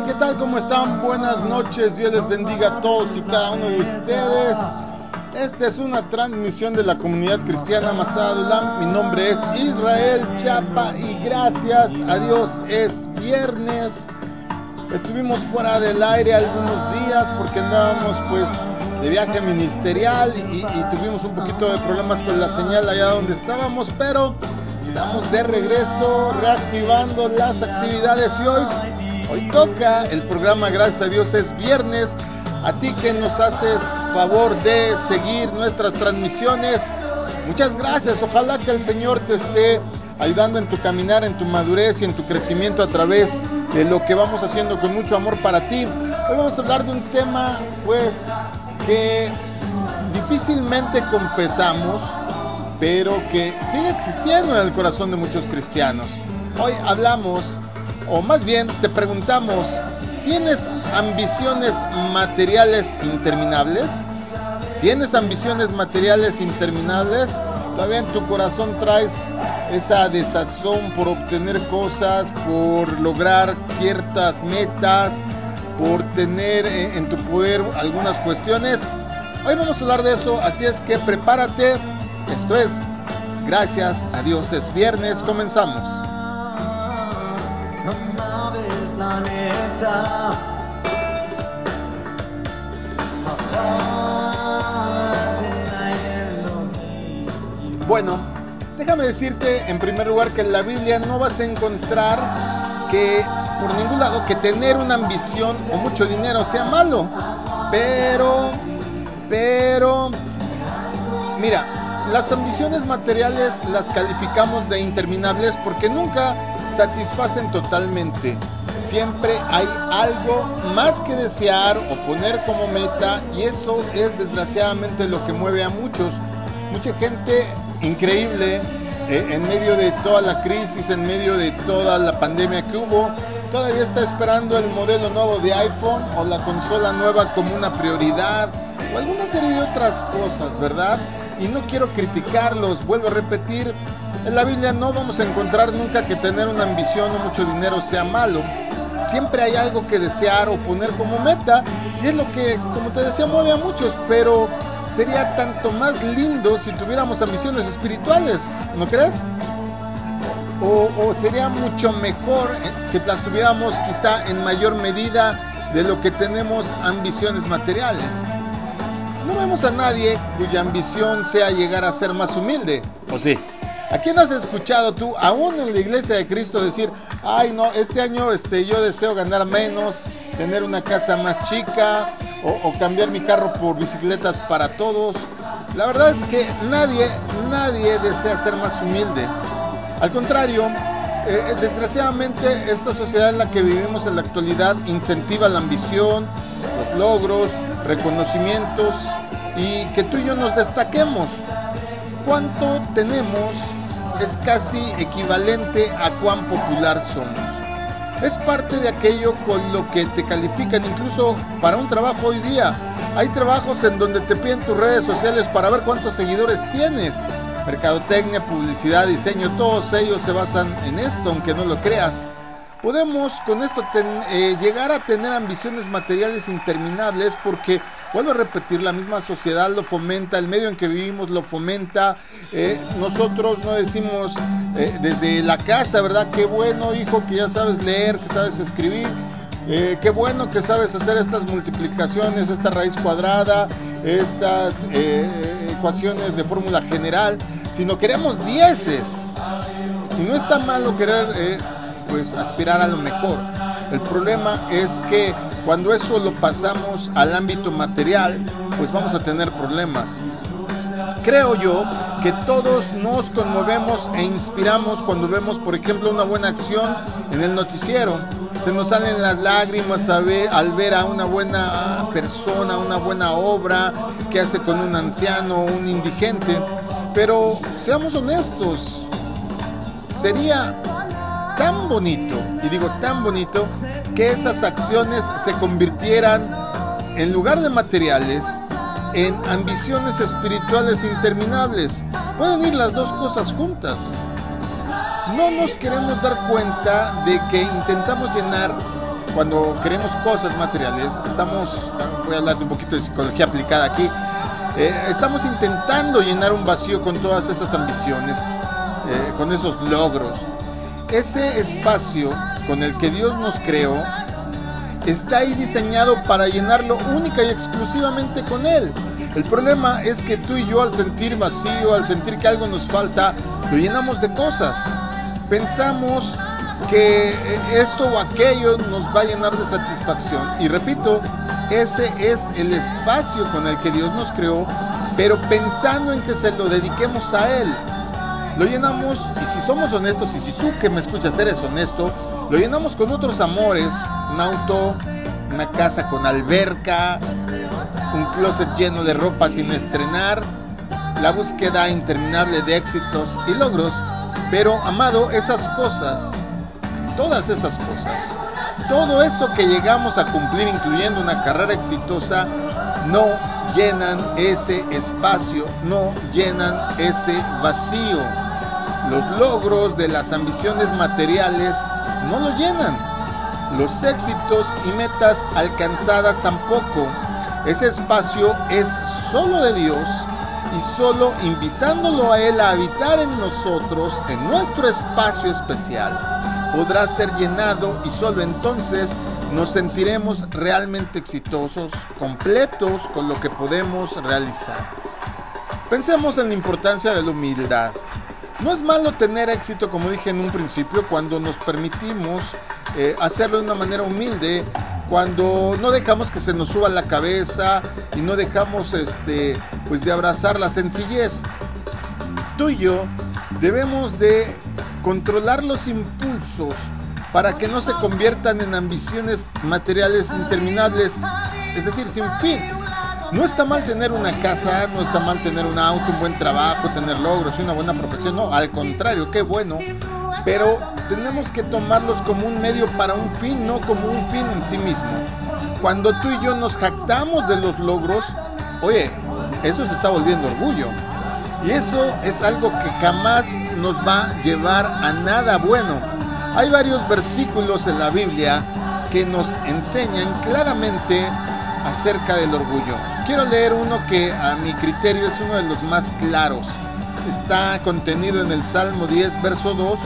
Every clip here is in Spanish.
¿Qué tal? ¿Qué tal? ¿Cómo están? Buenas noches. Dios les bendiga a todos y cada uno de ustedes. Esta es una transmisión de la comunidad cristiana Masada Mi nombre es Israel Chapa y gracias a Dios es viernes. Estuvimos fuera del aire algunos días porque andábamos pues de viaje ministerial y tuvimos un poquito de problemas con la señal allá donde estábamos, pero estamos de regreso reactivando las actividades y hoy Hoy toca el programa, gracias a Dios, es viernes. A ti que nos haces favor de seguir nuestras transmisiones, muchas gracias. Ojalá que el Señor te esté ayudando en tu caminar, en tu madurez y en tu crecimiento a través de lo que vamos haciendo con mucho amor para ti. Hoy vamos a hablar de un tema, pues, que difícilmente confesamos, pero que sigue existiendo en el corazón de muchos cristianos. Hoy hablamos o más bien te preguntamos, ¿tienes ambiciones materiales interminables? ¿Tienes ambiciones materiales interminables? Todavía en tu corazón traes esa desazón por obtener cosas, por lograr ciertas metas, por tener eh, en tu poder algunas cuestiones. Hoy vamos a hablar de eso, así es que prepárate. Esto es, gracias a Dios es viernes, comenzamos. Bueno, déjame decirte en primer lugar que en la Biblia no vas a encontrar que por ningún lado que tener una ambición o mucho dinero sea malo. Pero, pero, mira, las ambiciones materiales las calificamos de interminables porque nunca satisfacen totalmente. Siempre hay algo más que desear o poner como meta y eso es desgraciadamente lo que mueve a muchos. Mucha gente increíble eh, en medio de toda la crisis, en medio de toda la pandemia que hubo, todavía está esperando el modelo nuevo de iPhone o la consola nueva como una prioridad o alguna serie de otras cosas, ¿verdad? Y no quiero criticarlos, vuelvo a repetir, en la Biblia no vamos a encontrar nunca que tener una ambición o mucho dinero sea malo siempre hay algo que desear o poner como meta y es lo que, como te decía, mueve a muchos, pero sería tanto más lindo si tuviéramos ambiciones espirituales, ¿no crees? O, sería mucho mejor que las tuviéramos quizá en mayor medida de lo que tenemos ambiciones materiales. No vemos a nadie cuya ambición sea llegar a ser más humilde, ¿o sí? ¿A quién has escuchado tú, aún en la iglesia de Cristo, decir, ay no, este año este, yo deseo ganar menos, tener una casa más chica o, cambiar mi carro por bicicletas para todos? La verdad es que nadie, nadie desea ser más humilde. Al contrario, eh, desgraciadamente esta sociedad en la que vivimos en la actualidad incentiva la ambición, los logros, reconocimientos y que tú y yo nos destaquemos. ¿Cuánto tenemos es casi equivalente a cuán popular somos. Es parte de aquello con lo que te califican incluso para un trabajo hoy día. Hay trabajos en donde te piden tus redes sociales para ver cuántos seguidores tienes. Mercadotecnia, publicidad, diseño, todos ellos se basan en esto, aunque no lo creas. Podemos con esto eh, llegar a tener ambiciones materiales interminables porque vuelvo a repetir, la misma sociedad lo fomenta, el medio en que vivimos lo fomenta. Eh, nosotros no decimos eh, desde la casa, ¿verdad? Qué bueno, hijo, que ya sabes leer, que sabes escribir. Qué bueno que sabes hacer estas multiplicaciones, esta raíz cuadrada, estas ecuaciones de fórmula general, sino queremos dieces. Y no está malo querer pues aspirar a lo mejor. El problema es que cuando eso lo pasamos al ámbito material, pues vamos a tener problemas. Creo yo que todos nos conmovemos e inspiramos cuando vemos, por ejemplo, una buena acción en el noticiero. Se nos salen las lágrimas al ver a una buena persona, una buena obra que hace con un anciano, un indigente. Pero seamos honestos, sería tan bonito, y digo tan bonito, que esas acciones se convirtieran, en lugar de materiales, en ambiciones espirituales interminables. Pueden ir las dos cosas juntas. No nos queremos dar cuenta de que intentamos llenar cuando queremos cosas materiales, estamos, voy a hablar de un poquito de psicología aplicada aquí, eh, estamos intentando llenar un vacío con todas esas ambiciones, eh, con esos logros. Ese espacio con el que Dios nos creó está ahí diseñado para llenarlo única y exclusivamente con Él. El problema es que tú y yo al sentir vacío, al sentir que algo nos falta, lo llenamos de cosas. Pensamos que esto o aquello nos va a llenar de satisfacción. Y repito, ese es el espacio con el que Dios nos creó, pero pensando en que se lo dediquemos a Él. Lo llenamos, y si somos honestos, y si tú que me escuchas eres honesto, lo llenamos con otros amores, un auto, una casa con alberca, un closet lleno de ropa sin estrenar, la búsqueda interminable de éxitos y logros. Pero, amado, esas cosas, todas esas cosas, todo eso que llegamos a cumplir, incluyendo una carrera exitosa, no llenan ese espacio, no llenan ese vacío. Los logros de las ambiciones materiales no lo llenan. Los éxitos y metas alcanzadas tampoco. Ese espacio es solo de Dios y solo invitándolo a Él a habitar en nosotros, en nuestro espacio especial, podrá ser llenado y solo entonces nos sentiremos realmente exitosos, completos con lo que podemos realizar. Pensemos en la importancia de la humildad. No es malo tener éxito, como dije en un principio, cuando nos permitimos eh, hacerlo de una manera humilde, cuando no dejamos que se nos suba la cabeza y no dejamos este, pues de abrazar la sencillez. Tú y yo debemos de controlar los impulsos para que no se conviertan en ambiciones materiales interminables, es decir, sin fin. No está mal tener una casa, no está mal tener un auto, un buen trabajo, tener logros y una buena profesión, no, al contrario, qué bueno. Pero tenemos que tomarlos como un medio para un fin, no como un fin en sí mismo. Cuando tú y yo nos jactamos de los logros, oye, eso se está volviendo orgullo. Y eso es algo que jamás nos va a llevar a nada bueno. Hay varios versículos en la Biblia que nos enseñan claramente acerca del orgullo. Quiero leer uno que a mi criterio es uno de los más claros. Está contenido en el Salmo 10, verso 2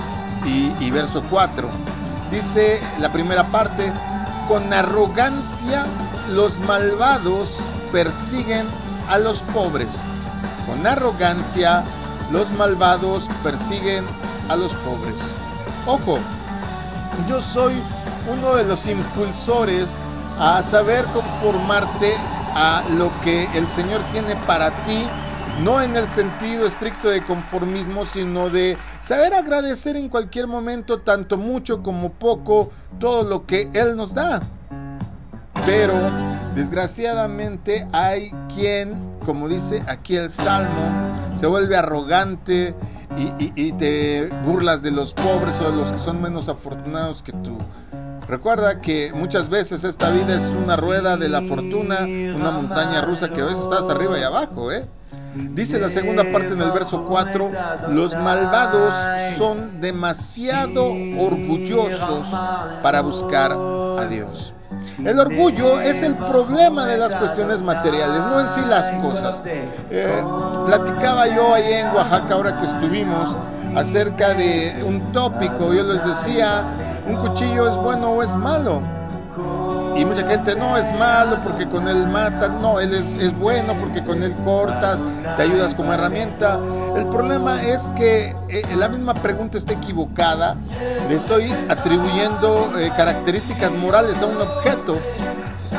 y, verso 4. Dice la primera parte, con arrogancia los malvados persiguen a los pobres. Con arrogancia los malvados persiguen a los pobres. Ojo, yo soy uno de los impulsores a saber conformarte a lo que el Señor tiene para ti, no en el sentido estricto de conformismo, sino de saber agradecer en cualquier momento, tanto mucho como poco, todo lo que Él nos da. Pero desgraciadamente hay quien, como dice aquí el Salmo, se vuelve arrogante y, te burlas de los pobres o de los que son menos afortunados que tú. Recuerda que muchas veces esta vida es una rueda de la fortuna, una montaña rusa que a veces estás arriba y abajo, ¿eh? Dice la segunda parte en el verso 4, los malvados son demasiado orgullosos para buscar a Dios. El orgullo es el problema de las cuestiones materiales, no en sí las cosas. Eh, platicaba yo ahí en Oaxaca ahora que estuvimos acerca de un tópico, yo les decía, un cuchillo es bueno o es malo. Y mucha gente no es malo porque con él mata, no, él es, bueno porque con él cortas, te ayudas como herramienta. El problema es que eh, la misma pregunta está equivocada, le estoy atribuyendo eh, características morales a un objeto.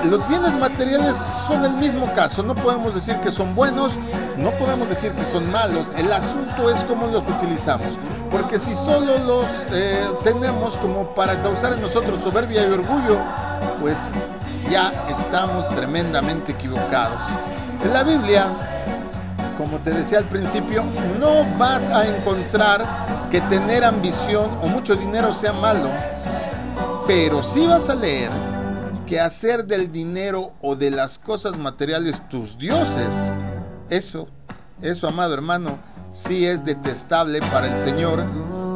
Los bienes materiales son el mismo caso, no podemos decir que son buenos, no podemos decir que son malos, el asunto es cómo los utilizamos, porque si solo los eh, tenemos como para causar en nosotros soberbia y orgullo, pues ya estamos tremendamente equivocados. En la Biblia, como te decía al principio, no vas a encontrar que tener ambición o mucho dinero sea malo, pero sí vas a leer que hacer del dinero o de las cosas materiales tus dioses, eso, eso, amado hermano, sí es detestable para el Señor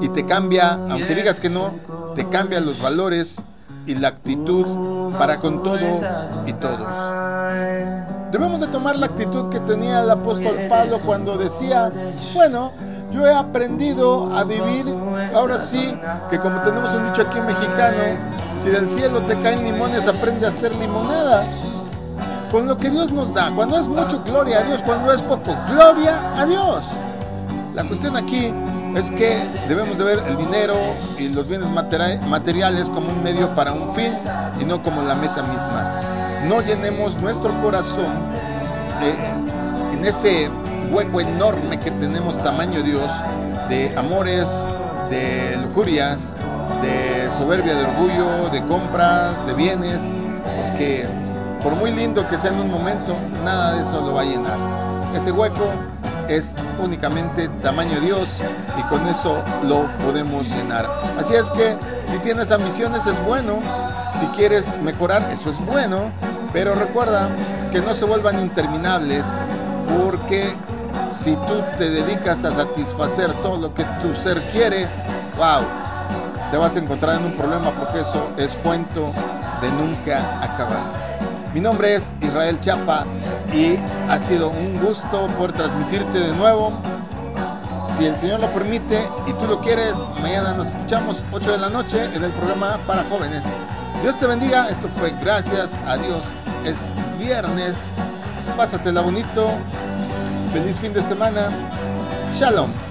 y te cambia, aunque digas que no, te cambia los valores y la actitud para con todo y todos. Debemos de tomar la actitud que tenía el apóstol Pablo cuando decía, bueno, yo he aprendido a vivir, ahora sí, que como tenemos un dicho aquí mexicano, si del cielo te caen limones, aprende a hacer limonada. Con lo que Dios nos da, cuando es mucho, gloria a Dios, cuando es poco, gloria a Dios. La cuestión aquí es que debemos de ver el dinero y los bienes materiales como un medio para un fin y no como la meta misma. No llenemos nuestro corazón eh, en ese hueco enorme que tenemos tamaño Dios de amores, de lujurias, de soberbia, de orgullo, de compras, de bienes, porque por muy lindo que sea en un momento, nada de eso lo va a llenar. Ese hueco es únicamente tamaño Dios y con eso lo podemos llenar. Así es que si tienes ambiciones es bueno, si quieres mejorar eso es bueno, pero recuerda que no se vuelvan interminables porque si tú te dedicas a satisfacer todo lo que tu ser quiere, wow, te vas a encontrar en un problema porque eso es cuento de nunca acabar. Mi nombre es Israel Chapa y ha sido un gusto poder transmitirte de nuevo. Si el Señor lo permite y tú lo quieres, mañana nos escuchamos 8 de la noche en el programa para jóvenes. Dios te bendiga, esto fue gracias a Dios. Es viernes, pásatela bonito, feliz fin de semana. Shalom.